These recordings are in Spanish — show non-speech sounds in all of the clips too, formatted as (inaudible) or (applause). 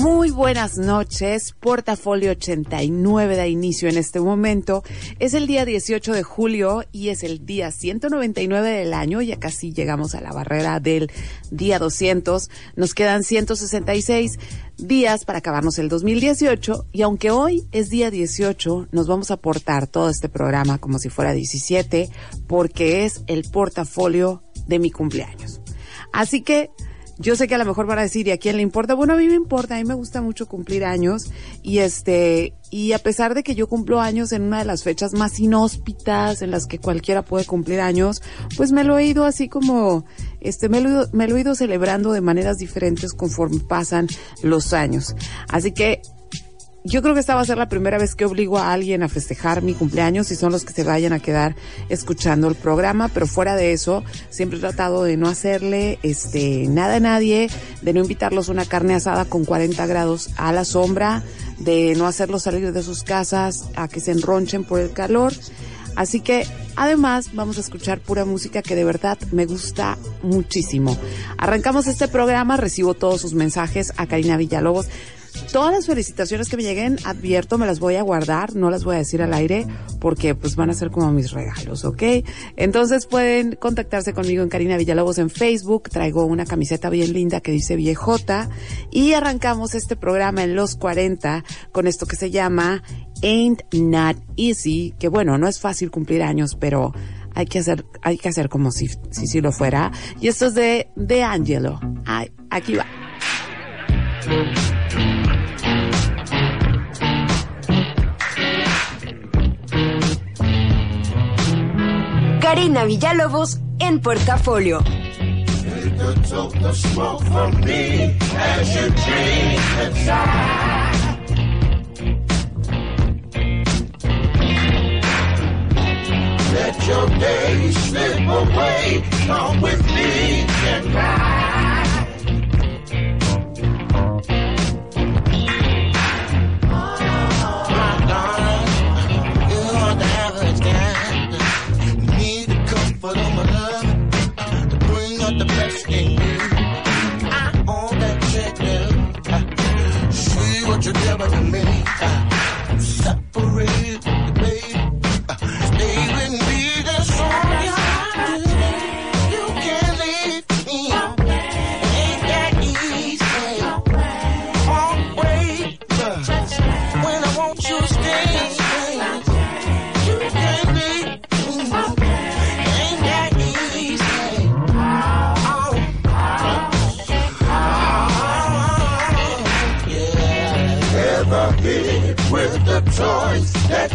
Muy buenas noches, Portafolio 89 da inicio en este momento. Es el día 18 de julio y es el día 199 del año, ya casi llegamos a la barrera del día 200. Nos quedan 166 días para acabarnos el 2018 y aunque hoy es día 18, nos vamos a portar todo este programa como si fuera 17 porque es el portafolio de mi cumpleaños. Así que yo sé que a lo mejor van a decir, ¿y a quién le importa? Bueno, a mí me importa, a mí me gusta mucho cumplir años y este, y a pesar de que yo cumplo años en una de las fechas más inhóspitas en las que cualquiera puede cumplir años, pues me lo he ido así como, este, me lo, me lo he ido celebrando de maneras diferentes conforme pasan los años. Así que yo creo que esta va a ser la primera vez que obligo a alguien a festejar mi cumpleaños y son los que se vayan a quedar escuchando el programa, pero fuera de eso, siempre he tratado de no hacerle este nada a nadie, de no invitarlos a una carne asada con 40 grados a la sombra, de no hacerlos salir de sus casas a que se enronchen por el calor. Así que además vamos a escuchar pura música que de verdad me gusta muchísimo. Arrancamos este programa, recibo todos sus mensajes a Karina Villalobos. Todas las felicitaciones que me lleguen, advierto, me las voy a guardar, no las voy a decir al aire porque pues van a ser como mis regalos, ¿ok? Entonces pueden contactarse conmigo en Karina Villalobos en Facebook, traigo una camiseta bien linda que dice viejota y arrancamos este programa en los 40 con esto que se llama Ain't Not Easy, que bueno, no es fácil cumplir años, pero hay que hacer, hay que hacer como si, si, si lo fuera. Y esto es de, de Angelo. Ay, aquí va. Karina Villalobos en Portafolio. Let your days slip away. Come with me and ride. but a minute.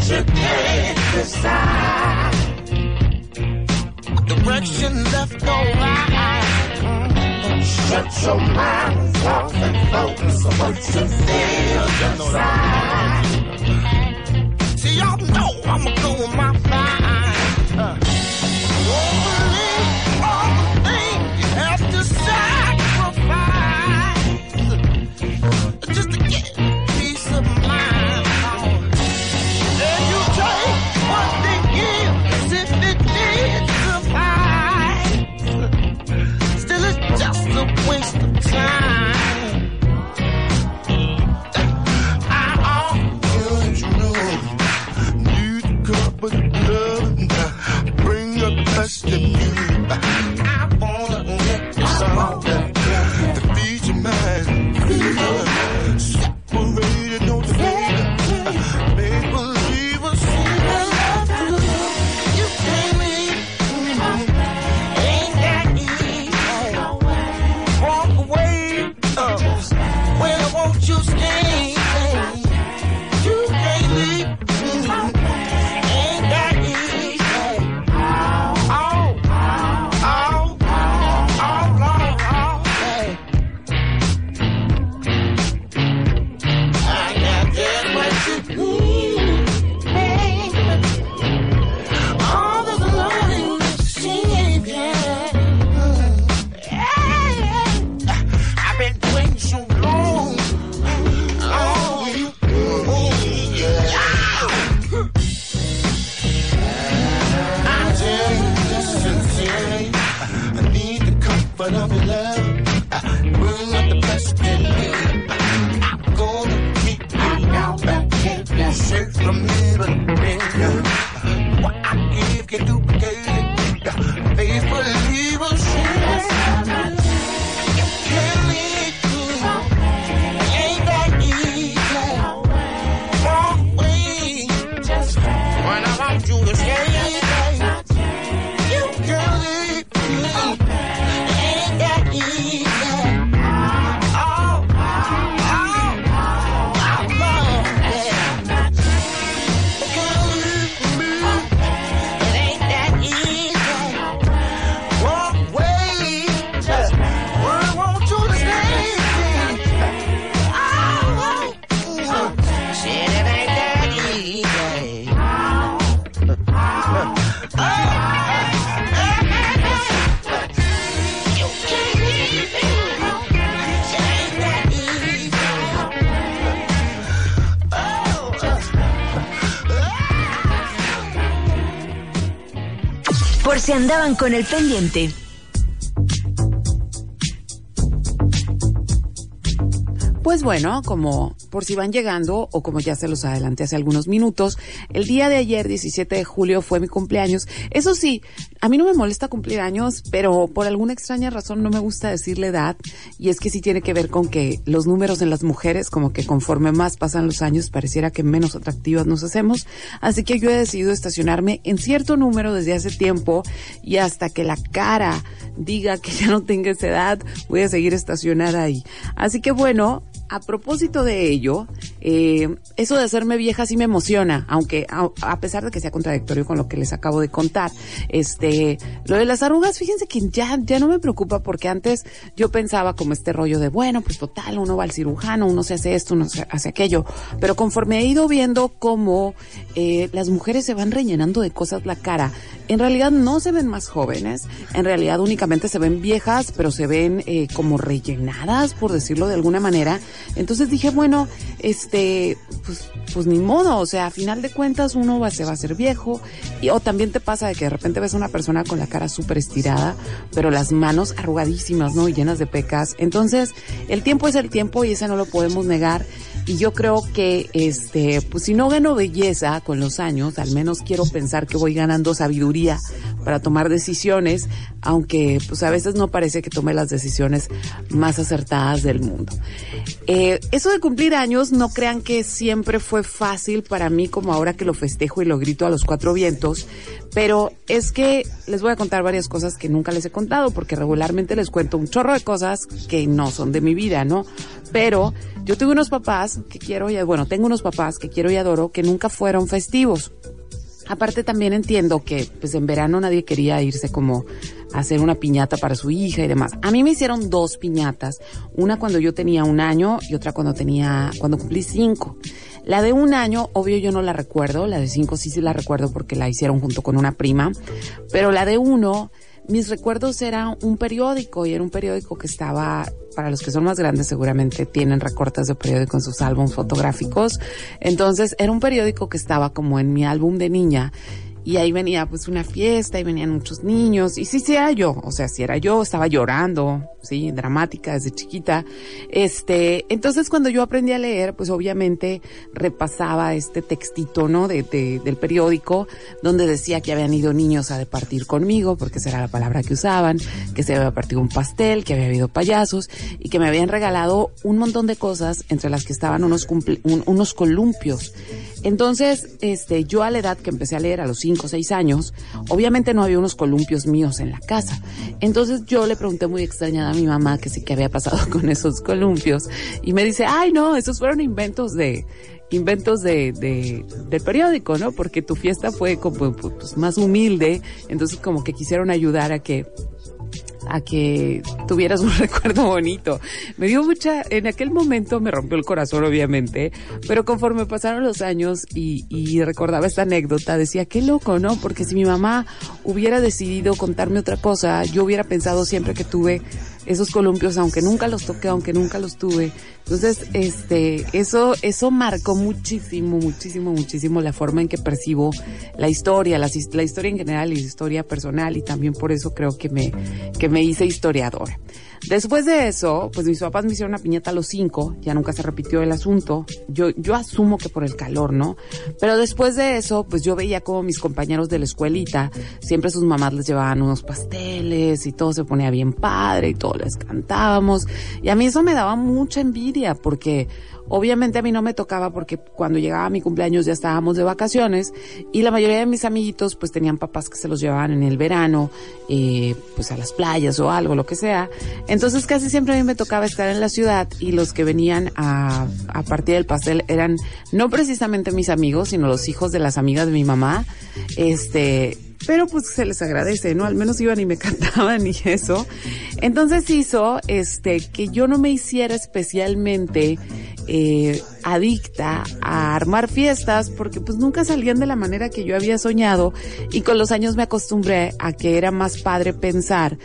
You can't decide? Direction left right. Shut your mind off and focus on what you feel inside. Andaban con el pendiente. Pues bueno, como por si van llegando o como ya se los adelanté hace algunos minutos, el día de ayer, 17 de julio, fue mi cumpleaños. Eso sí, a mí no me molesta cumplir años, pero por alguna extraña razón no me gusta decirle edad y es que sí tiene que ver con que los números en las mujeres, como que conforme más pasan los años, pareciera que menos atractivas nos hacemos. Así que yo he decidido estacionarme en cierto número desde hace tiempo y hasta que la cara diga que ya no tenga esa edad, voy a seguir estacionada ahí. Así que bueno, a propósito de ello, eh, eso de hacerme vieja sí me emociona, aunque a, pesar de que sea contradictorio con lo que les acabo de contar, este, lo de las arrugas, fíjense que ya, ya no me preocupa porque antes yo pensaba como este rollo de, bueno, pues total, uno va al cirujano, uno se hace esto, uno se hace aquello, pero conforme he ido viendo cómo eh, las mujeres se van rellenando de cosas la cara, en realidad no se ven más jóvenes, en realidad únicamente se ven viejas, pero se ven eh, como rellenadas, por decirlo de alguna manera. Entonces dije, bueno, este, pues, pues ni modo, o sea, a final de cuentas uno va, se va a hacer viejo, y, o también te pasa de que de repente ves a una persona con la cara súper estirada, pero las manos arrugadísimas, ¿no? Y llenas de pecas. Entonces, el tiempo es el tiempo y ese no lo podemos negar. Y yo creo que, este, pues si no gano belleza con los años, al menos quiero pensar que voy ganando sabiduría para tomar decisiones, aunque pues a veces no parece que tome las decisiones más acertadas del mundo. Eh, eso de cumplir años, no crean que siempre fue fácil para mí como ahora que lo festejo y lo grito a los cuatro vientos, pero es que les voy a contar varias cosas que nunca les he contado, porque regularmente les cuento un chorro de cosas que no son de mi vida, ¿no? Pero yo tuve unos papás que quiero y, bueno, tengo unos papás que quiero y adoro que nunca fueron festivos. Aparte también entiendo que pues en verano nadie quería irse como a hacer una piñata para su hija y demás. A mí me hicieron dos piñatas, una cuando yo tenía un año y otra cuando tenía, cuando cumplí cinco. La de un año, obvio yo no la recuerdo, la de cinco sí sí la recuerdo porque la hicieron junto con una prima, pero la de uno, mis recuerdos eran un periódico y era un periódico que estaba, para los que son más grandes seguramente tienen recortes de periódico en sus álbumes fotográficos. Entonces era un periódico que estaba como en mi álbum de niña y ahí venía pues una fiesta y venían muchos niños y sí, sí era yo, o sea, si era yo, estaba llorando, sí, dramática desde chiquita. Este, entonces cuando yo aprendí a leer, pues obviamente repasaba este textito, ¿no? De, de, del periódico donde decía que habían ido niños a departir conmigo, porque esa era la palabra que usaban, que se había partido un pastel, que había habido payasos y que me habían regalado un montón de cosas entre las que estaban unos, cumple, un, unos columpios. Entonces, este, yo a la edad que empecé a leer a los cinco o seis años, obviamente no había unos columpios míos en la casa. Entonces yo le pregunté muy extrañada a mi mamá que sí que había pasado (laughs) con esos columpios y me dice, ay no, esos fueron inventos de, inventos de, de, del periódico, ¿no? Porque tu fiesta fue como pues, más humilde, entonces como que quisieron ayudar a que a que tuvieras un (laughs) recuerdo bonito. Me dio mucha, en aquel momento me rompió el corazón obviamente, pero conforme pasaron los años y, y recordaba esta anécdota, decía, qué loco, ¿no? Porque si mi mamá hubiera decidido contarme otra cosa, yo hubiera pensado siempre que tuve esos columpios, aunque nunca los toqué, aunque nunca los tuve. Entonces, este, eso, eso marcó muchísimo, muchísimo, muchísimo la forma en que percibo la historia, la, historia en general y la historia personal, y también por eso creo que me, que me hice historiadora. Después de eso, pues mis papás me hicieron una piñata a los cinco, ya nunca se repitió el asunto. Yo, yo asumo que por el calor, ¿no? Pero después de eso, pues yo veía como mis compañeros de la escuelita, siempre sus mamás les llevaban unos pasteles y todo se ponía bien padre y todos les cantábamos. Y a mí eso me daba mucha envidia porque Obviamente a mí no me tocaba porque cuando llegaba mi cumpleaños ya estábamos de vacaciones y la mayoría de mis amiguitos pues tenían papás que se los llevaban en el verano, eh, pues a las playas o algo, lo que sea. Entonces casi siempre a mí me tocaba estar en la ciudad y los que venían a, a partir del pastel eran no precisamente mis amigos, sino los hijos de las amigas de mi mamá. Este, pero pues se les agradece, ¿no? Al menos iban y me (laughs) cantaban y eso. Entonces hizo, este, que yo no me hiciera especialmente eh, adicta a armar fiestas porque pues nunca salían de la manera que yo había soñado y con los años me acostumbré a que era más padre pensar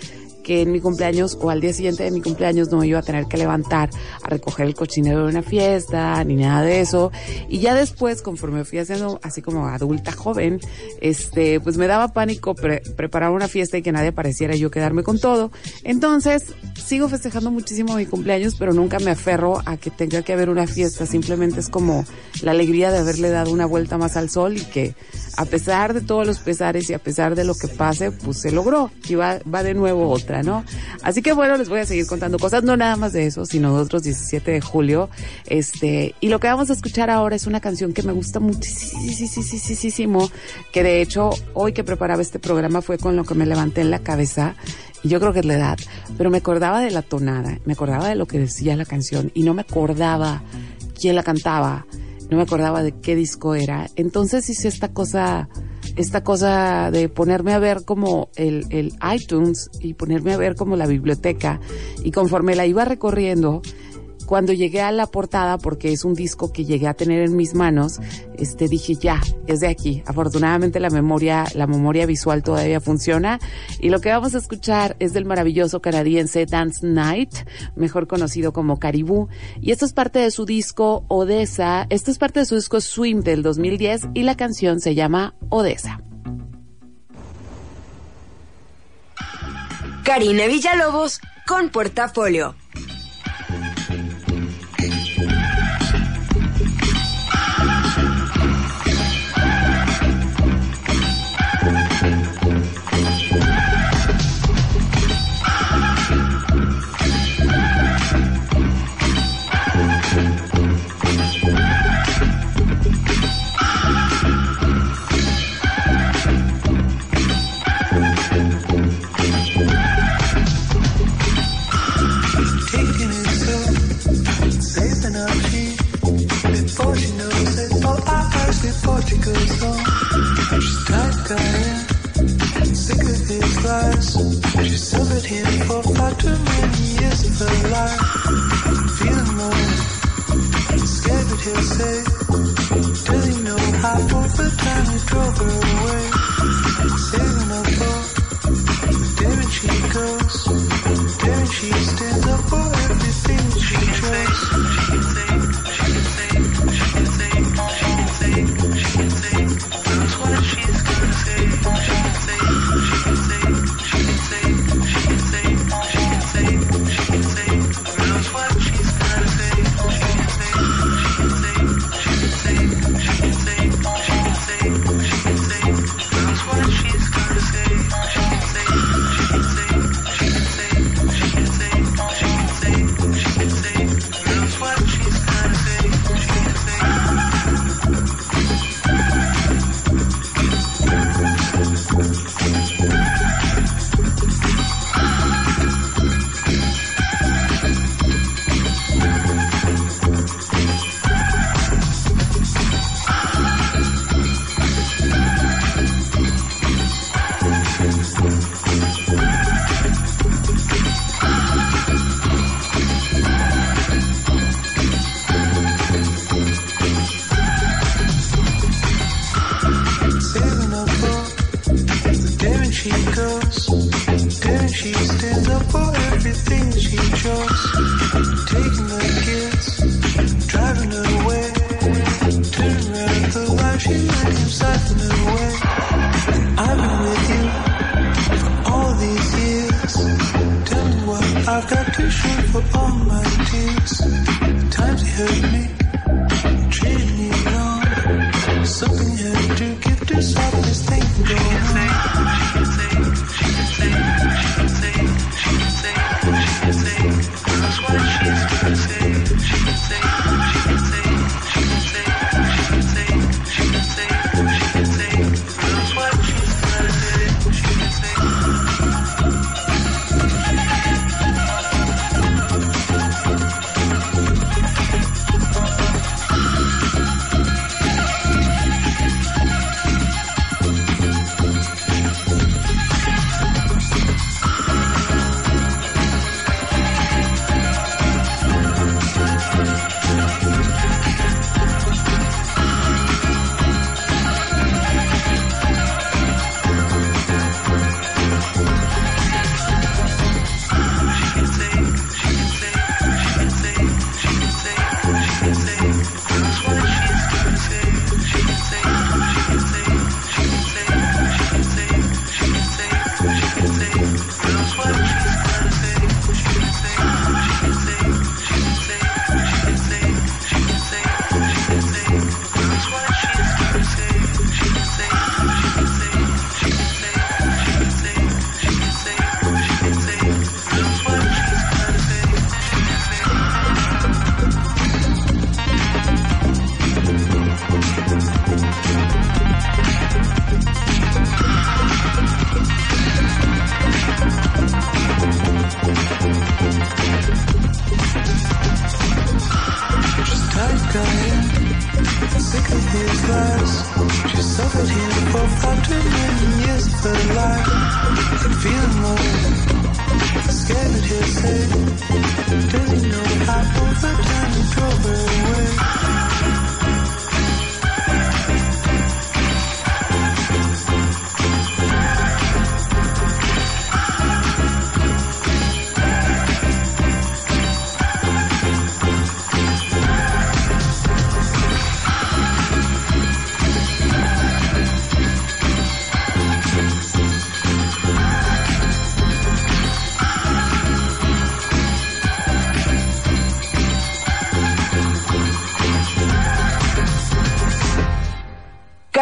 que en mi cumpleaños o al día siguiente de mi cumpleaños no me iba a tener que levantar a recoger el cochinero de una fiesta ni nada de eso. Y ya después, conforme fui haciendo así como adulta joven, este, pues me daba pánico preparar una fiesta y que nadie apareciera yo quedarme con todo. Entonces, sigo festejando muchísimo mi cumpleaños, pero nunca me aferro a que tenga que haber una fiesta. Simplemente es como la alegría de haberle dado una vuelta más al sol y que a pesar de todos los pesares y a pesar de lo que pase, pues se logró y va, va de nuevo otra, ¿no? Así que bueno, les voy a seguir contando cosas, no nada más de eso, sino de otros 17 de julio. Este, y lo que vamos a escuchar ahora es una canción que me gusta muchísimo, que de hecho hoy que preparaba este programa fue con lo que me levanté en la cabeza y yo creo que es la edad, pero me acordaba de la tonada, me acordaba de lo que decía la canción y no me acordaba quién la cantaba no me acordaba de qué disco era. Entonces hice esta cosa, esta cosa de ponerme a ver como el, el iTunes y ponerme a ver como la biblioteca y conforme la iba recorriendo, cuando llegué a la portada, porque es un disco que llegué a tener en mis manos, este dije ya, es de aquí. Afortunadamente la memoria, la memoria visual todavía funciona. Y lo que vamos a escuchar es del maravilloso canadiense Dance Night, mejor conocido como Caribou. Y esto es parte de su disco Odessa. Esto es parte de su disco Swim del 2010 y la canción se llama Odessa. Karina Villalobos con Portafolio.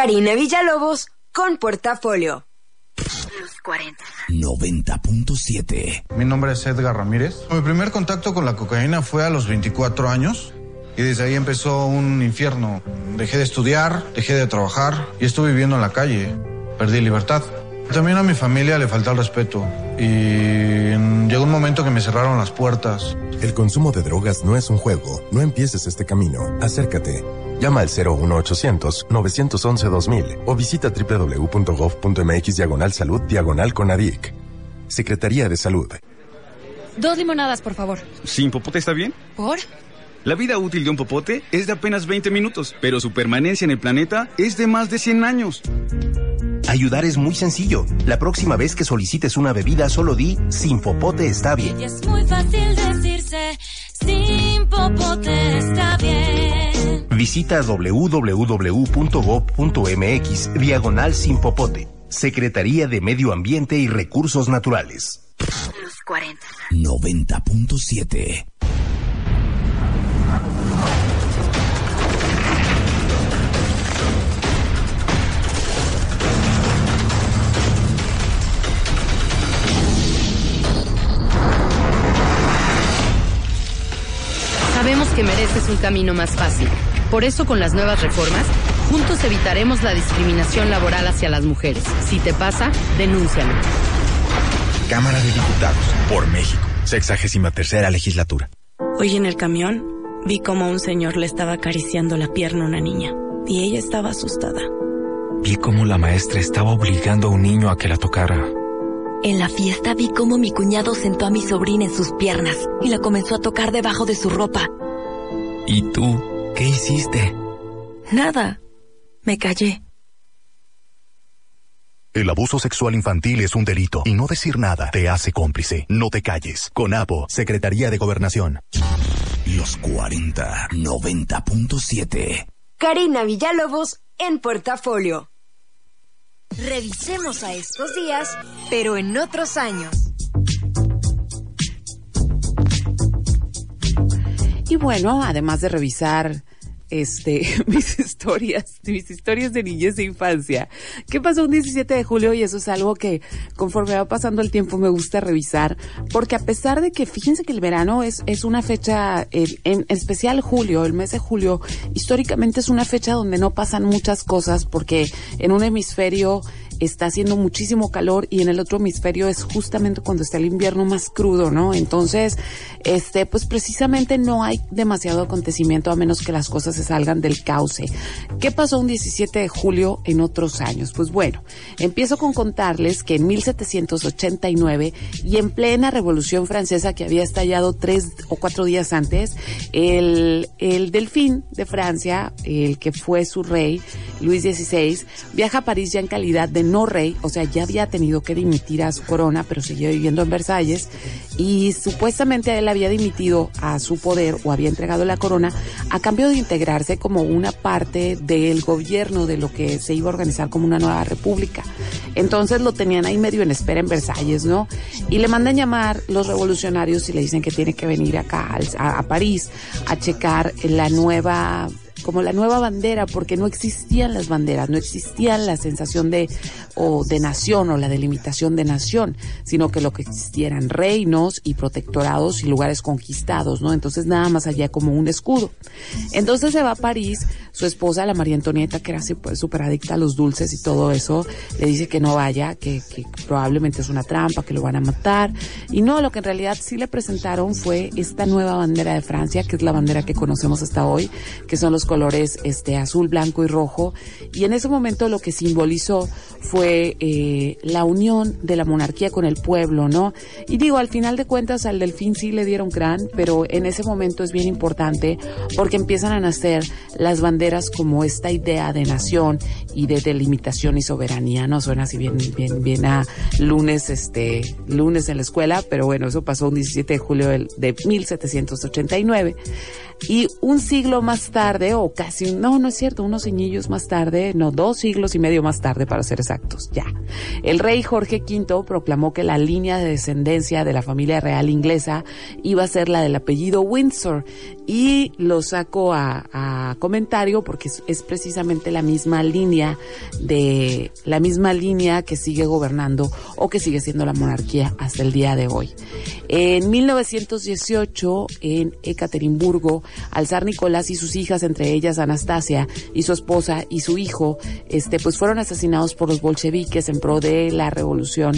Karina Villalobos con Portafolio. 90.7. Mi nombre es Edgar Ramírez. Mi primer contacto con la cocaína fue a los 24 años y desde ahí empezó un infierno. Dejé de estudiar, dejé de trabajar y estuve viviendo en la calle. Perdí libertad. También a mi familia le faltó el respeto y llegó un momento que me cerraron las puertas. El consumo de drogas no es un juego. No empieces este camino. Acércate. Llama al 01800 911 2000 o visita www.gov.mx diagonal salud diagonal conadic. Secretaría de Salud. Dos limonadas, por favor. ¿Sin popote está bien? ¿Por? La vida útil de un popote es de apenas 20 minutos, pero su permanencia en el planeta es de más de 100 años. Ayudar es muy sencillo. La próxima vez que solicites una bebida, solo di sin popote está bien. Y es muy fácil decirse, sin popote está bien. Visita www.gov.mx diagonal sin popote. Secretaría de Medio Ambiente y Recursos Naturales. 90.7. Sabemos que mereces un camino más fácil. Por eso, con las nuevas reformas, juntos evitaremos la discriminación laboral hacia las mujeres. Si te pasa, denúncialo. Cámara de Diputados, por México. Sexagésima tercera legislatura. Hoy en el camión vi como un señor le estaba acariciando la pierna a una niña y ella estaba asustada. Vi cómo la maestra estaba obligando a un niño a que la tocara. En la fiesta vi cómo mi cuñado sentó a mi sobrina en sus piernas y la comenzó a tocar debajo de su ropa. ¿Y tú qué hiciste? Nada. Me callé. El abuso sexual infantil es un delito y no decir nada te hace cómplice. No te calles. CONAPO, Secretaría de Gobernación. Los 40 90.7. Karina Villalobos en portafolio. Revisemos a estos días, pero en otros años. Y bueno, además de revisar este, (laughs) mis historias, mis historias de niñez e infancia. ¿Qué pasó un 17 de julio? Y eso es algo que conforme va pasando el tiempo me gusta revisar, porque a pesar de que fíjense que el verano es, es una fecha, en, en especial julio, el mes de julio, históricamente es una fecha donde no pasan muchas cosas, porque en un hemisferio está haciendo muchísimo calor y en el otro hemisferio es justamente cuando está el invierno más crudo, ¿no? Entonces, este, pues precisamente no hay demasiado acontecimiento a menos que las cosas se salgan del cauce. ¿Qué pasó un 17 de julio en otros años? Pues bueno, empiezo con contarles que en 1789 y en plena Revolución Francesa que había estallado tres o cuatro días antes, el, el delfín de Francia, el que fue su rey, Luis XVI, viaja a París ya en calidad de no rey, o sea, ya había tenido que dimitir a su corona, pero seguía viviendo en Versalles y supuestamente él había dimitido a su poder o había entregado la corona a cambio de integrarse como una parte del gobierno de lo que se iba a organizar como una nueva república. Entonces lo tenían ahí medio en espera en Versalles, ¿no? Y le mandan llamar los revolucionarios y le dicen que tiene que venir acá a, a París a checar la nueva como la nueva bandera, porque no existían las banderas, no existía la sensación de, o de nación o la delimitación de nación, sino que lo que existieran reinos y protectorados y lugares conquistados, ¿no? Entonces nada más había como un escudo. Entonces se va a París, su esposa, la María Antonieta, que era súper adicta a los dulces y todo eso, le dice que no vaya, que probablemente es una trampa, que lo van a matar. Y no, lo que en realidad sí le presentaron fue esta nueva bandera de Francia, que es la bandera que conocemos hasta hoy, que son los colores este azul, blanco y rojo. Y en ese momento lo que simbolizó fue eh, la unión de la monarquía con el pueblo, ¿no? Y digo, al final de cuentas al delfín sí le dieron gran, pero en ese momento es bien importante porque empiezan a nacer las banderas como esta idea de nación y de delimitación y soberanía, ¿no? Suena así bien, bien, bien a lunes, este, lunes en la escuela, pero bueno, eso pasó un 17 de julio de 1789. Y un siglo más tarde, casi, no, no es cierto, unos añillos más tarde, no, dos siglos y medio más tarde para ser exactos, ya. El rey Jorge V proclamó que la línea de descendencia de la familia real inglesa iba a ser la del apellido Windsor. Y lo saco a, comentario porque es, es precisamente la misma línea de, la misma línea que sigue gobernando o que sigue siendo la monarquía hasta el día de hoy. En 1918, en Ekaterimburgo, al zar Nicolás y sus hijas, entre ellas Anastasia y su esposa y su hijo, este, pues fueron asesinados por los bolcheviques en pro de la revolución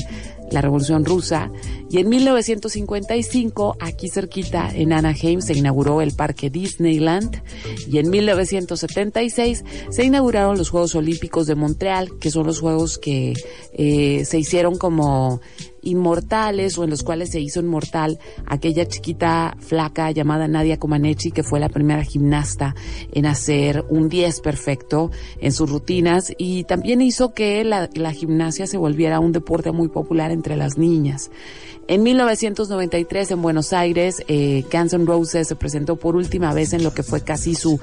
la Revolución Rusa. Y en 1955, aquí cerquita en Anaheim, se inauguró el Parque Disneyland. Y en 1976 se inauguraron los Juegos Olímpicos de Montreal, que son los juegos que eh, se hicieron como inmortales o en los cuales se hizo inmortal aquella chiquita flaca llamada Nadia Comaneci que fue la primera gimnasta en hacer un 10 perfecto en sus rutinas y también hizo que la, la gimnasia se volviera un deporte muy popular entre las niñas. En 1993 en Buenos Aires, eh, Guns N' Roses se presentó por última vez en lo que fue casi su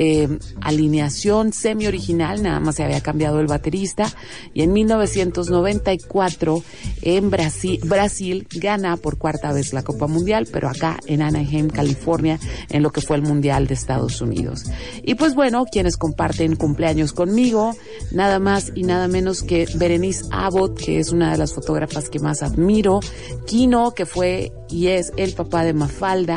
eh, alineación semi-original, nada más se había cambiado el baterista. Y en 1994 en Brasil, Brasil gana por cuarta vez la Copa Mundial, pero acá en Anaheim, California, en lo que fue el Mundial de Estados Unidos. Y pues bueno, quienes comparten cumpleaños conmigo, nada más y nada menos que Berenice Abbott, que es una de las fotógrafas que más admiro, Kino, que fue y es el papá de Mafalda,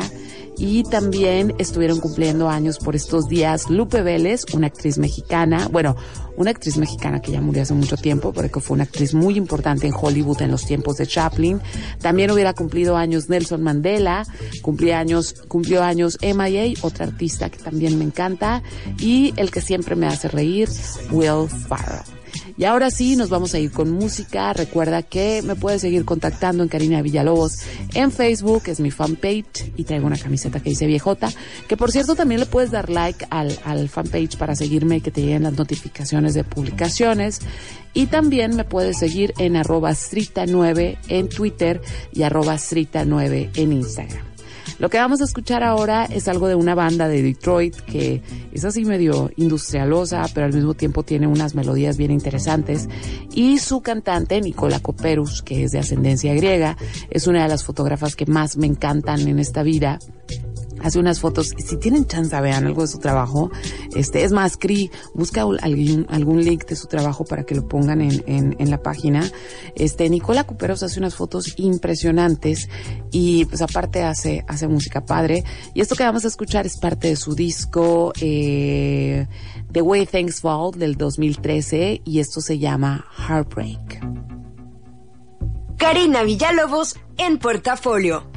y también estuvieron cumpliendo años por estos días Lupe Vélez, una actriz mexicana, bueno, una actriz mexicana que ya murió hace mucho tiempo, pero que fue una actriz muy importante en Hollywood en los tiempos de Chaplin. También hubiera cumplido años Nelson Mandela, cumplió años, cumplió años MIA, otra artista que también me encanta, y el que siempre me hace reír, Will Farrell. Y ahora sí, nos vamos a ir con música. Recuerda que me puedes seguir contactando en Karina Villalobos en Facebook, es mi fanpage, y traigo una camiseta que dice viejota, que por cierto también le puedes dar like al, al fanpage para seguirme y que te lleguen las notificaciones de publicaciones. Y también me puedes seguir en arroba strita9 en Twitter y arroba strita9 en Instagram. Lo que vamos a escuchar ahora es algo de una banda de Detroit que es así medio industrialosa, pero al mismo tiempo tiene unas melodías bien interesantes. Y su cantante, Nicola Coperus, que es de ascendencia griega, es una de las fotógrafas que más me encantan en esta vida hace unas fotos. Si tienen chance, vean algo de su trabajo. Este, es más, Cri, busca algún, algún link de su trabajo para que lo pongan en, en, en, la página. Este, Nicola Cuperos hace unas fotos impresionantes y pues aparte hace, hace música padre. Y esto que vamos a escuchar es parte de su disco, eh, The Way Things Fall del 2013 y esto se llama Heartbreak. Karina Villalobos en portafolio.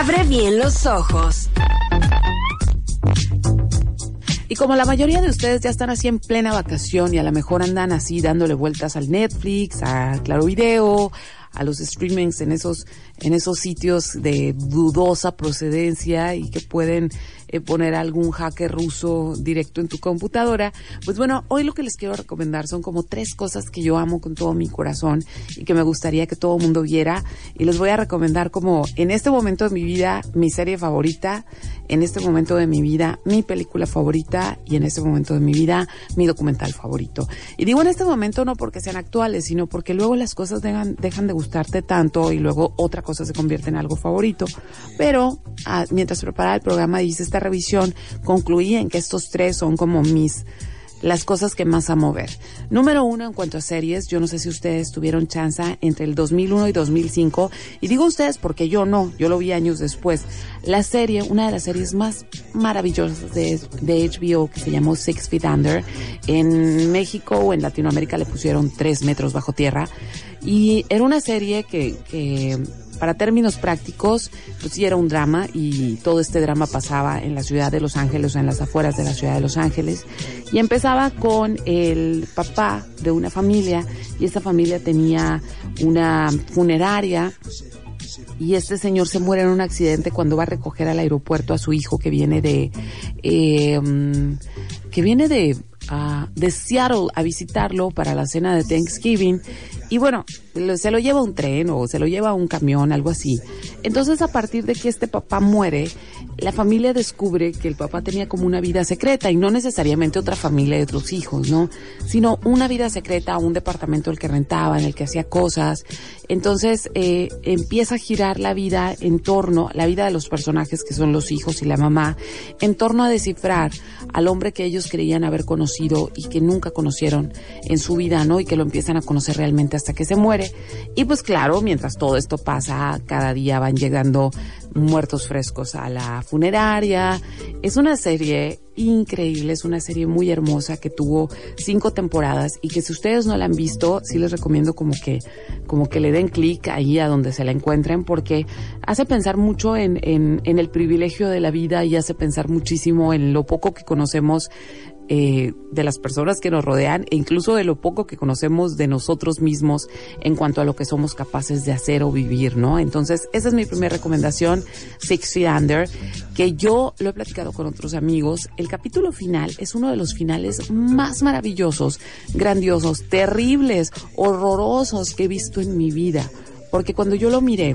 Abre bien los ojos. Y como la mayoría de ustedes ya están así en plena vacación y a lo mejor andan así dándole vueltas al Netflix, a Claro Video, a los streamings en esos, en esos sitios de dudosa procedencia y que pueden eh, poner algún hacker ruso directo en tu computadora. Pues bueno, hoy lo que les quiero recomendar son como tres cosas que yo amo con todo mi corazón y que me gustaría que todo el mundo viera. Y les voy a recomendar como en este momento de mi vida mi serie favorita, en este momento de mi vida mi película favorita y en este momento de mi vida mi documental favorito. Y digo en este momento no porque sean actuales, sino porque luego las cosas dejan, de gustarte tanto y luego otra cosa se convierte en algo favorito. Pero ah, mientras preparaba el programa hice esta revisión, concluí en que estos tres son como mis las cosas que más amo ver. Número uno, en cuanto a series, yo no sé si ustedes tuvieron chance entre el 2001 y 2005, y digo ustedes porque yo no, yo lo vi años después. La serie, una de las series más maravillosas de, de HBO, que se llamó Six Feet Under, en México o en Latinoamérica le pusieron Tres Metros Bajo Tierra, y era una serie que, que para términos prácticos, pues sí era un drama y todo este drama pasaba en la ciudad de Los Ángeles o en las afueras de la ciudad de Los Ángeles. Y empezaba con el papá de una familia y esta familia tenía una funeraria y este señor se muere en un accidente cuando va a recoger al aeropuerto a su hijo que viene de eh, que viene de uh, de Seattle a visitarlo para la cena de Thanksgiving y bueno, se lo lleva un tren o se lo lleva un camión, algo así. Entonces, a partir de que este papá muere, la familia descubre que el papá tenía como una vida secreta y no necesariamente otra familia de otros hijos, ¿no? Sino una vida secreta, un departamento el que rentaba, en el que hacía cosas. Entonces, eh, empieza a girar la vida en torno, la vida de los personajes que son los hijos y la mamá, en torno a descifrar al hombre que ellos creían haber conocido y que nunca conocieron en su vida, ¿no? Y que lo empiezan a conocer realmente hasta que se muere. Y pues claro, mientras todo esto pasa, cada día van llegando muertos frescos a la funeraria. Es una serie increíble, es una serie muy hermosa que tuvo cinco temporadas y que si ustedes no la han visto, sí les recomiendo como que, como que le den clic ahí a donde se la encuentren porque hace pensar mucho en, en, en el privilegio de la vida y hace pensar muchísimo en lo poco que conocemos eh, de las personas que nos rodean e incluso de lo poco que conocemos de nosotros mismos en cuanto a lo que somos capaces de hacer o vivir, ¿no? Entonces, esa es mi primera recomendación, Six Feet Under, que yo lo he platicado con otros amigos. El capítulo final es uno de los finales más maravillosos, grandiosos, terribles, horrorosos que he visto en mi vida. Porque cuando yo lo miré,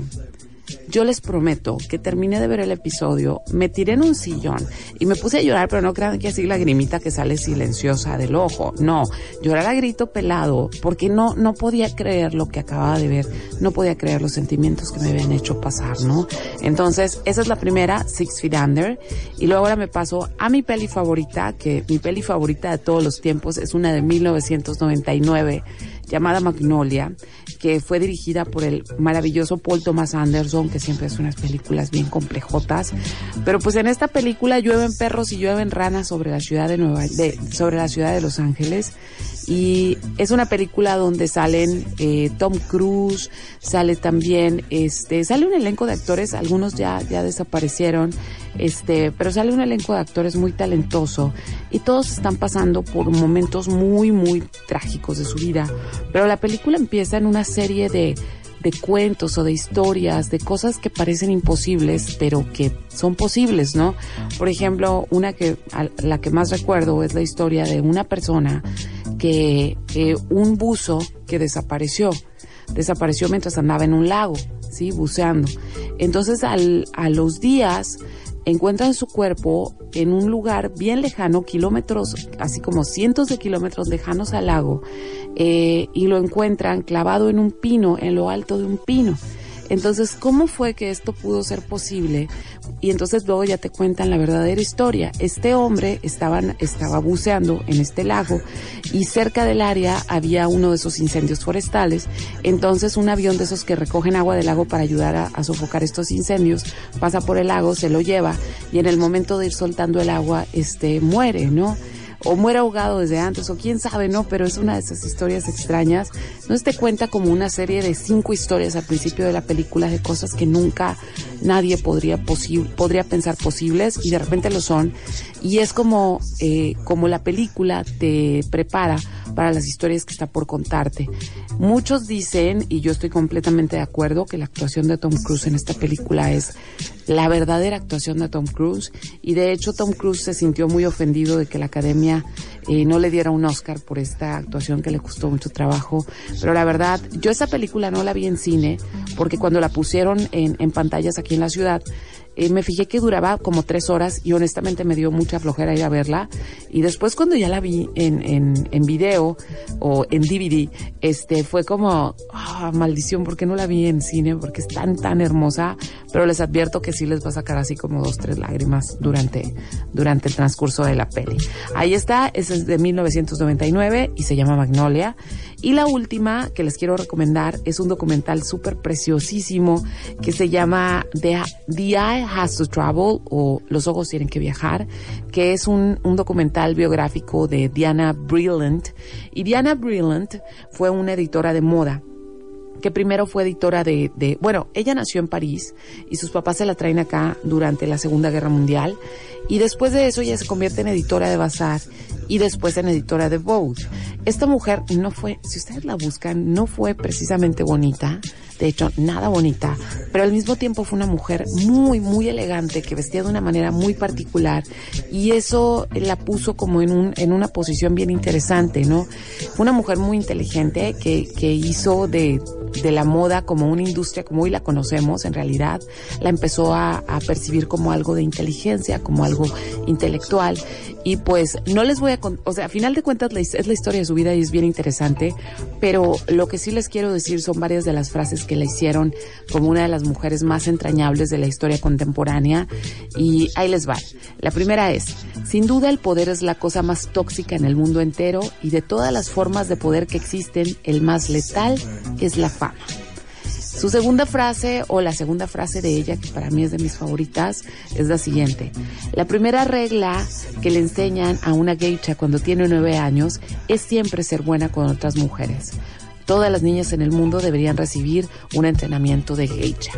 yo les prometo que terminé de ver el episodio, me tiré en un sillón y me puse a llorar, pero no crean que así la grimita que sale silenciosa del ojo. No, llorar a grito pelado porque no, no podía creer lo que acababa de ver, no podía creer los sentimientos que me habían hecho pasar, ¿no? Entonces, esa es la primera, Six Feet Under. Y luego ahora me paso a mi peli favorita, que mi peli favorita de todos los tiempos es una de 1999 llamada Magnolia, que fue dirigida por el maravilloso Paul Thomas Anderson, que siempre hace unas películas bien complejotas. Pero pues en esta película llueven perros y llueven ranas sobre la ciudad de Nueva, de, sobre la ciudad de Los Ángeles. Y es una película donde salen eh, Tom Cruise, sale también, este, sale un elenco de actores, algunos ya, ya desaparecieron, este, pero sale un elenco de actores muy talentoso y todos están pasando por momentos muy, muy trágicos de su vida. Pero la película empieza en una serie de, de cuentos o de historias, de cosas que parecen imposibles, pero que son posibles, ¿no? Por ejemplo, una que, la que más recuerdo es la historia de una persona que eh, un buzo que desapareció, desapareció mientras andaba en un lago, ¿sí? Buceando. Entonces, al, a los días, encuentran su cuerpo en un lugar bien lejano, kilómetros, así como cientos de kilómetros lejanos al lago, eh, y lo encuentran clavado en un pino, en lo alto de un pino. Entonces, ¿cómo fue que esto pudo ser posible? Y entonces luego ya te cuentan la verdadera historia. Este hombre estaba, estaba buceando en este lago y cerca del área había uno de esos incendios forestales. Entonces un avión de esos que recogen agua del lago para ayudar a, a sofocar estos incendios pasa por el lago, se lo lleva y en el momento de ir soltando el agua, este muere, ¿no? O muere ahogado desde antes, o quién sabe, ¿no? Pero es una de esas historias extrañas. No te cuenta como una serie de cinco historias al principio de la película de cosas que nunca nadie podría, podría pensar posibles y de repente lo son. Y es como, eh, como la película te prepara para las historias que está por contarte. Muchos dicen, y yo estoy completamente de acuerdo, que la actuación de Tom Cruise en esta película es la verdadera actuación de Tom Cruise. Y de hecho Tom Cruise se sintió muy ofendido de que la academia eh, no le diera un Oscar por esta actuación que le costó mucho trabajo. Pero la verdad, yo esta película no la vi en cine porque cuando la pusieron en, en pantallas aquí en la ciudad, eh, me fijé que duraba como tres horas y honestamente me dio mucha flojera ir a verla. Y después cuando ya la vi en, en, video o en DVD, este, fue como, ah, maldición, porque no la vi en cine? Porque es tan, tan hermosa. Pero les advierto que sí les va a sacar así como dos, tres lágrimas durante, durante el transcurso de la peli. Ahí está, es de 1999 y se llama Magnolia. Y la última que les quiero recomendar es un documental súper preciosísimo que se llama The, Eye Has to Travel o Los Ojos Tienen que Viajar, que es un, un documental biográfico de Diana Brillant. Y Diana Brillant fue una editora de moda que primero fue editora de, de, bueno, ella nació en París y sus papás se la traen acá durante la Segunda Guerra Mundial y después de eso ella se convierte en editora de Bazar y después en editora de Vogue. Esta mujer no fue, si ustedes la buscan, no fue precisamente bonita, de hecho, nada bonita, pero al mismo tiempo fue una mujer muy, muy elegante, que vestía de una manera muy particular y eso la puso como en, un, en una posición bien interesante, ¿no? Fue una mujer muy inteligente que, que hizo de, de la moda como una industria como hoy la conocemos, en realidad la empezó a, a percibir como algo de inteligencia, como algo intelectual y pues no les voy a, o sea, a final de cuentas es la historia de su vida y es bien interesante, pero lo que sí les quiero decir son varias de las frases que la hicieron como una de las mujeres más entrañables de la historia contemporánea y ahí les va. La primera es, sin duda el poder es la cosa más tóxica en el mundo entero y de todas las formas de poder que existen, el más letal es la fama. Su segunda frase o la segunda frase de ella, que para mí es de mis favoritas, es la siguiente. La primera regla que le enseñan a una geisha cuando tiene nueve años es siempre ser buena con otras mujeres. Todas las niñas en el mundo deberían recibir un entrenamiento de geisha.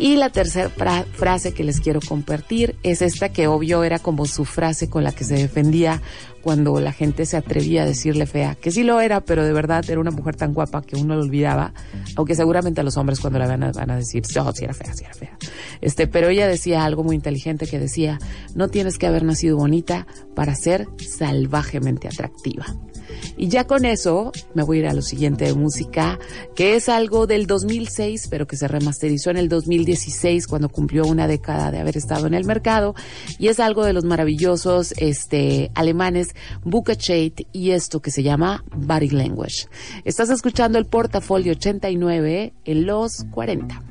Y la tercera frase que les quiero compartir es esta que obvio era como su frase con la que se defendía cuando la gente se atrevía a decirle fea, que sí lo era, pero de verdad era una mujer tan guapa que uno lo olvidaba, aunque seguramente a los hombres cuando la van a, van a decir, no, sí era fea, sí era fea. Este, pero ella decía algo muy inteligente que decía, no tienes que haber nacido bonita para ser salvajemente atractiva. Y ya con eso me voy a ir a lo siguiente de música, que es algo del 2006, pero que se remasterizó en el 2016 cuando cumplió una década de haber estado en el mercado. Y es algo de los maravillosos este, alemanes Buka Chait y esto que se llama Body Language. Estás escuchando el portafolio 89 en los 40.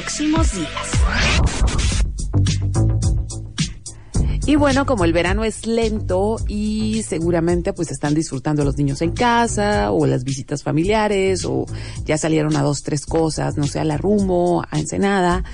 Próximos días. Y bueno, como el verano es lento y seguramente pues están disfrutando los niños en casa o las visitas familiares o ya salieron a dos, tres cosas, no sé, a la Rumo, a Ensenada.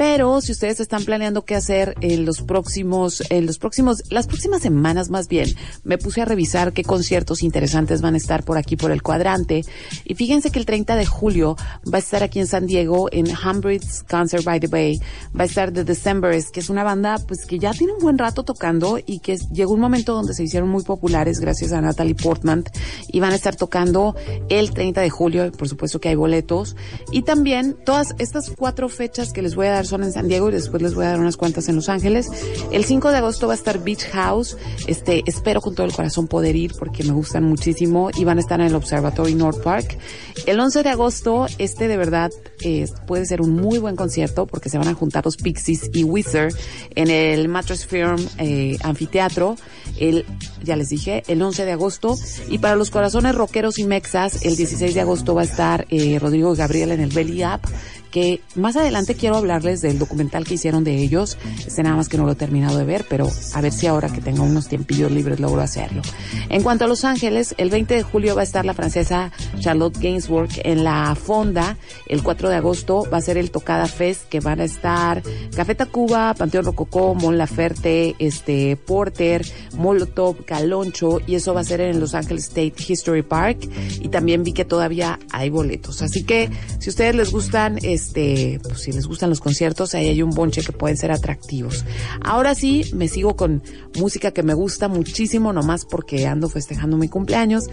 Pero si ustedes están planeando qué hacer en los próximos, en los próximos, las próximas semanas más bien, me puse a revisar qué conciertos interesantes van a estar por aquí por el cuadrante. Y fíjense que el 30 de julio va a estar aquí en San Diego en Humbridge Concert by the Bay. Va a estar The Decembers, que es una banda pues que ya tiene un buen rato tocando y que llegó un momento donde se hicieron muy populares gracias a Natalie Portman y van a estar tocando el 30 de julio, por supuesto que hay boletos y también todas estas cuatro fechas que les voy a dar son en San Diego y después les voy a dar unas cuantas en Los Ángeles. El 5 de agosto va a estar Beach House, este espero con todo el corazón poder ir porque me gustan muchísimo y van a estar en el Observatory North Park. El 11 de agosto este de verdad eh, puede ser un muy buen concierto porque se van a juntar los Pixies y Wizard en el Mattress Firm eh, anfiteatro, el, ya les dije, el 11 de agosto. Y para los corazones rockeros y mexas, el 16 de agosto va a estar eh, Rodrigo Gabriel en el Belly Up que más adelante quiero hablarles del documental que hicieron de ellos. Este nada más que no lo he terminado de ver, pero a ver si ahora que tengo unos tiempillos libres logro hacerlo. En cuanto a Los Ángeles, el 20 de julio va a estar la francesa Charlotte Gainsbourg en la Fonda. El 4 de agosto va a ser el Tocada Fest, que van a estar Café Tacuba, Panteón Rococó, Mon Laferte, este, Porter, Molotov, Caloncho, y eso va a ser en Los Ángeles State History Park. Y también vi que todavía hay boletos. Así que si ustedes les gustan, este, pues si les gustan los conciertos, ahí hay un bonche que pueden ser atractivos. Ahora sí, me sigo con música que me gusta muchísimo, nomás porque ando festejando mi cumpleaños.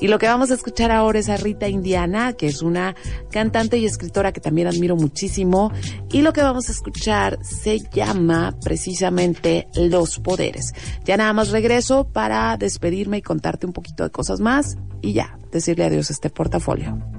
Y lo que vamos a escuchar ahora es a Rita Indiana, que es una cantante y escritora que también admiro muchísimo. Y lo que vamos a escuchar se llama precisamente Los Poderes. Ya nada más regreso para despedirme y contarte un poquito de cosas más y ya, decirle adiós a este portafolio.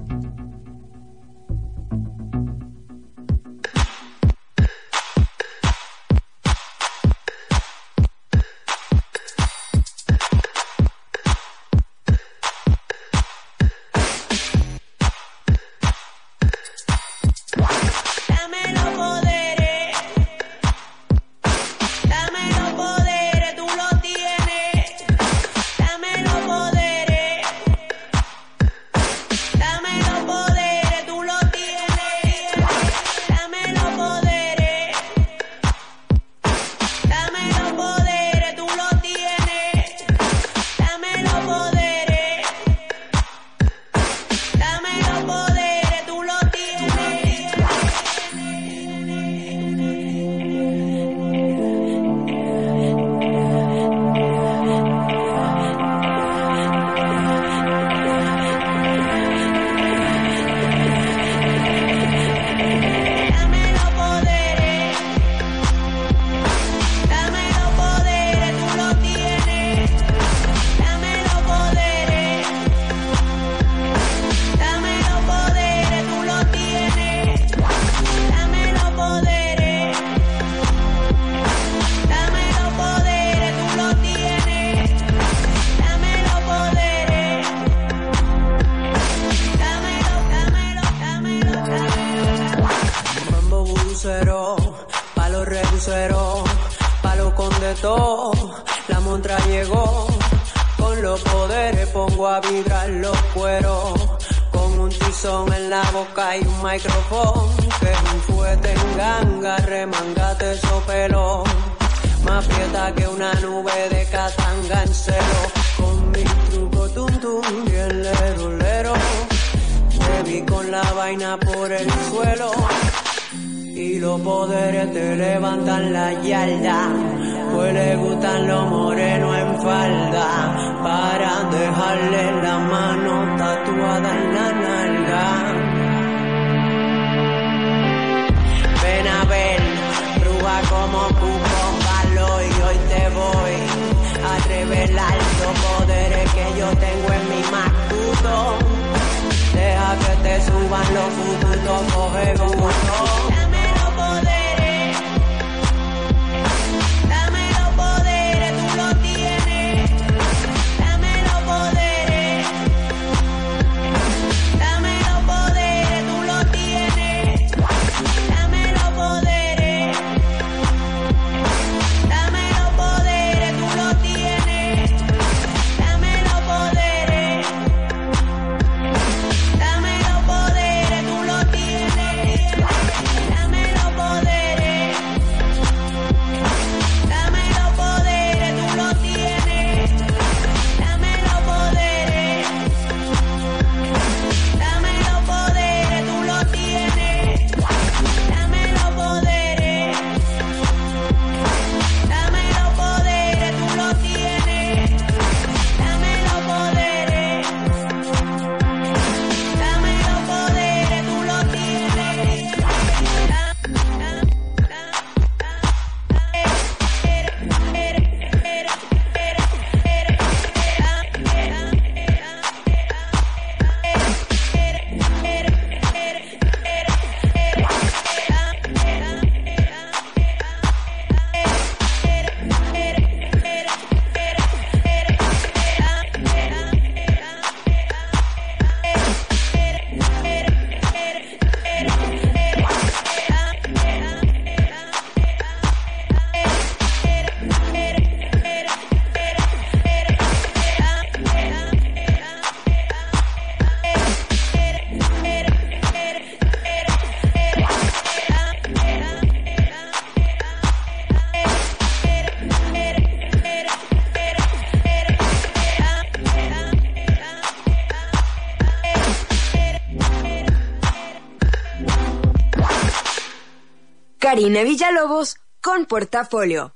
Karina Villalobos con Portafolio.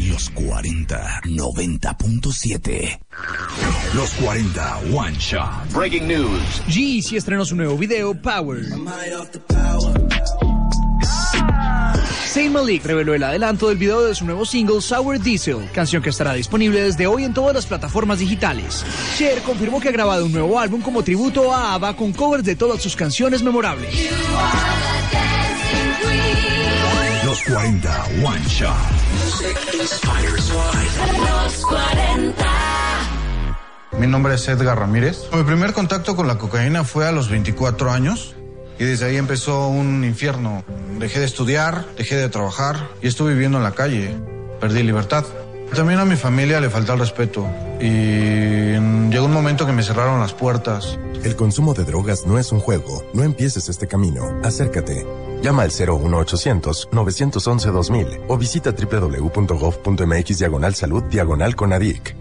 Los 40 90.7. Los 40 One Shot. Breaking news. Jeezy estrenó su nuevo video, Power. Saint Malik reveló el adelanto del video de su nuevo single Sour Diesel, canción que estará disponible desde hoy en todas las plataformas digitales. Cher confirmó que ha grabado un nuevo álbum como tributo a ABBA con covers de todas sus canciones memorables. Los 40 One Shot. Los 40. Mi nombre es Edgar Ramírez. Mi primer contacto con la cocaína fue a los 24 años y desde ahí empezó un infierno. Dejé de estudiar, dejé de trabajar y estuve viviendo en la calle. Perdí libertad. También a mi familia le falta el respeto y llegó un momento que me cerraron las puertas. El consumo de drogas no es un juego. No empieces este camino. Acércate. Llama al 01800 911 2000 o visita www.gov.mx diagonal salud diagonal conadic.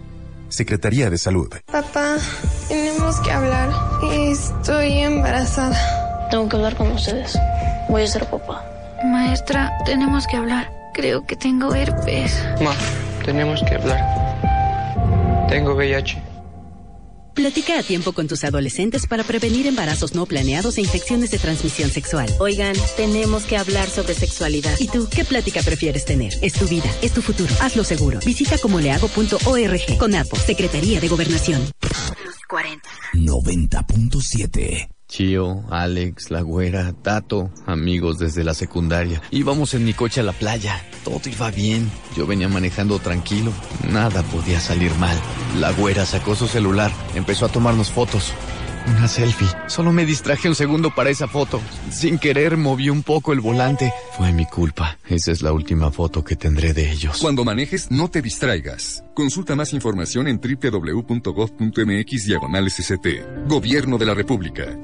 Secretaría de Salud. Papá, tenemos que hablar. Estoy embarazada. Tengo que hablar con ustedes. Voy a ser papá. Maestra, tenemos que hablar. Creo que tengo herpes. Ma, tenemos que hablar. Tengo VIH. Platica a tiempo con tus adolescentes para prevenir embarazos no planeados e infecciones de transmisión sexual. Oigan, tenemos que hablar sobre sexualidad. ¿Y tú qué plática prefieres tener? Es tu vida, es tu futuro. Hazlo seguro. Visita comolehago.org. CONAPO, Secretaría de Gobernación. Los 40. 90.7. Chio, Alex, La Güera, Tato, amigos desde la secundaria. Íbamos en mi coche a la playa. Todo iba bien. Yo venía manejando tranquilo. Nada podía salir mal. La Güera sacó su celular. Empezó a tomarnos fotos. Una selfie. Solo me distraje un segundo para esa foto. Sin querer moví un poco el volante. Fue mi culpa. Esa es la última foto que tendré de ellos. Cuando manejes, no te distraigas. Consulta más información en www.gov.mx diagonal. Gobierno de la República.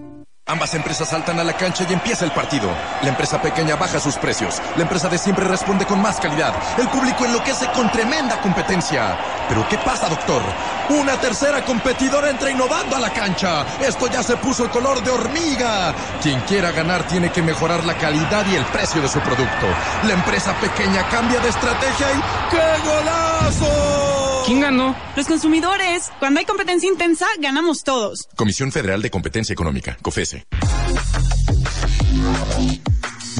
Ambas empresas saltan a la cancha y empieza el partido. La empresa pequeña baja sus precios. La empresa de siempre responde con más calidad. El público enloquece con tremenda competencia. Pero ¿qué pasa, doctor? Una tercera competidora entra innovando a la cancha. Esto ya se puso el color de hormiga. Quien quiera ganar tiene que mejorar la calidad y el precio de su producto. La empresa pequeña cambia de estrategia y ¡qué golazo! ¿Quién ganó? Los consumidores. Cuando hay competencia intensa, ganamos todos. Comisión Federal de Competencia Económica, COFESE.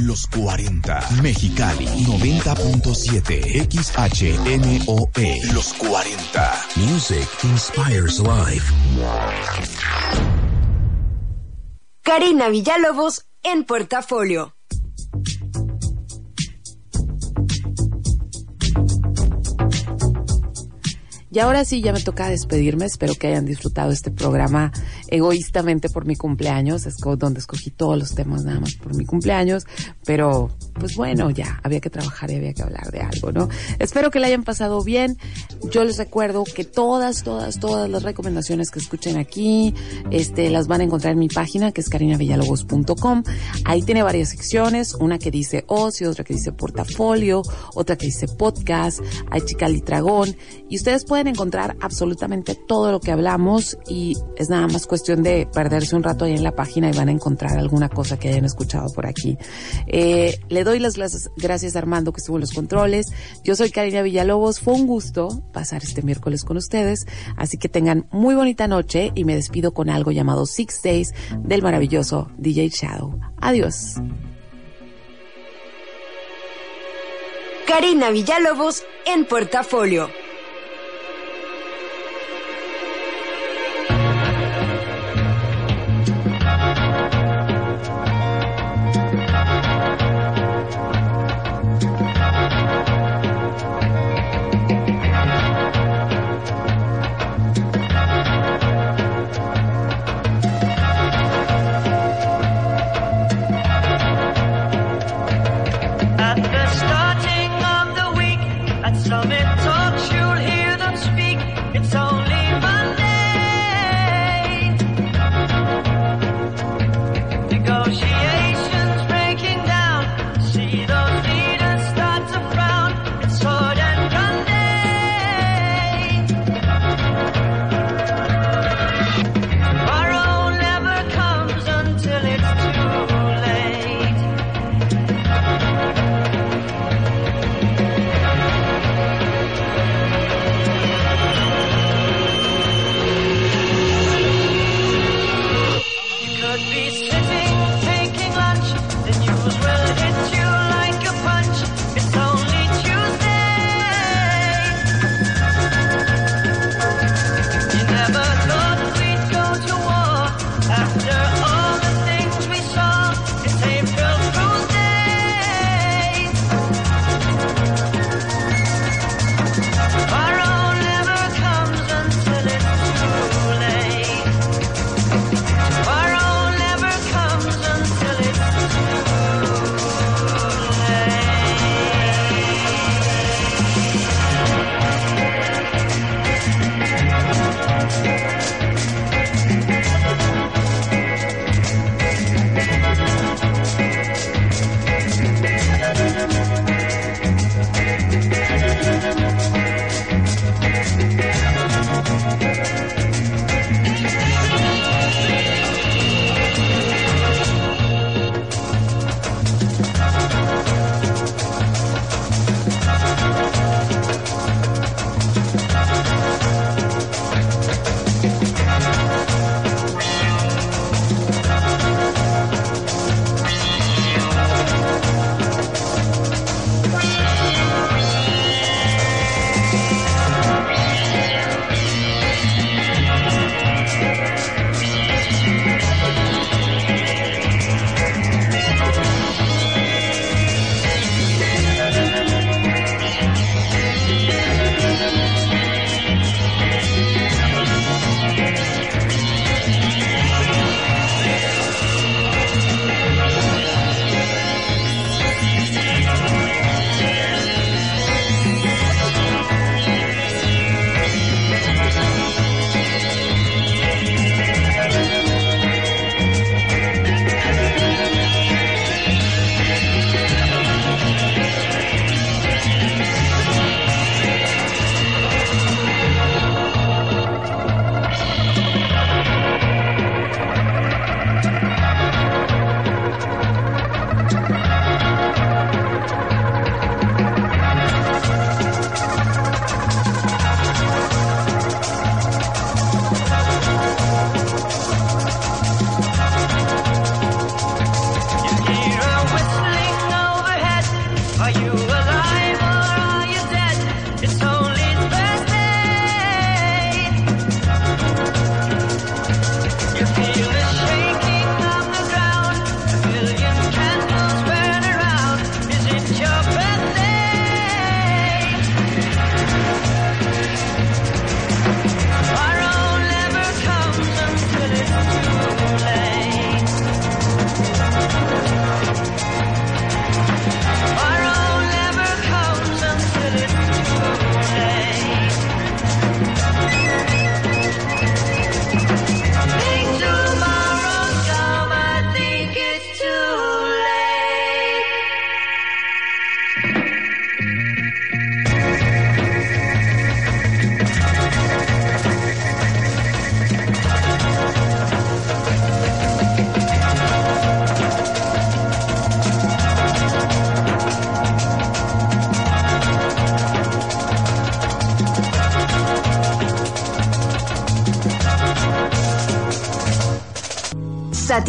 Los 40. Mexicali 90.7. XHNOE. Los 40. Music inspires life. Karina Villalobos en Portafolio. Y ahora sí, ya me toca despedirme. Espero que hayan disfrutado este programa egoístamente por mi cumpleaños. Es donde escogí todos los temas nada más por mi cumpleaños. Pero, pues bueno, ya había que trabajar y había que hablar de algo, ¿no? Espero que la hayan pasado bien. Yo les recuerdo que todas, todas, todas las recomendaciones que escuchen aquí, este, las van a encontrar en mi página, que es carinavillalobos.com. Ahí tiene varias secciones. Una que dice ocio, otra que dice portafolio, otra que dice podcast. Hay Chical y Dragón. Y ustedes pueden encontrar absolutamente todo lo que hablamos y es nada más cuestión de perderse un rato ahí en la página y van a encontrar alguna cosa que hayan escuchado por aquí. Eh, le doy las gracias, Armando que estuvo en los controles. Yo soy Karina Villalobos. Fue un gusto pasar este miércoles con ustedes. Así que tengan muy bonita noche y me despido con algo llamado Six Days del maravilloso DJ Shadow. Adiós. Karina Villalobos en Portafolio.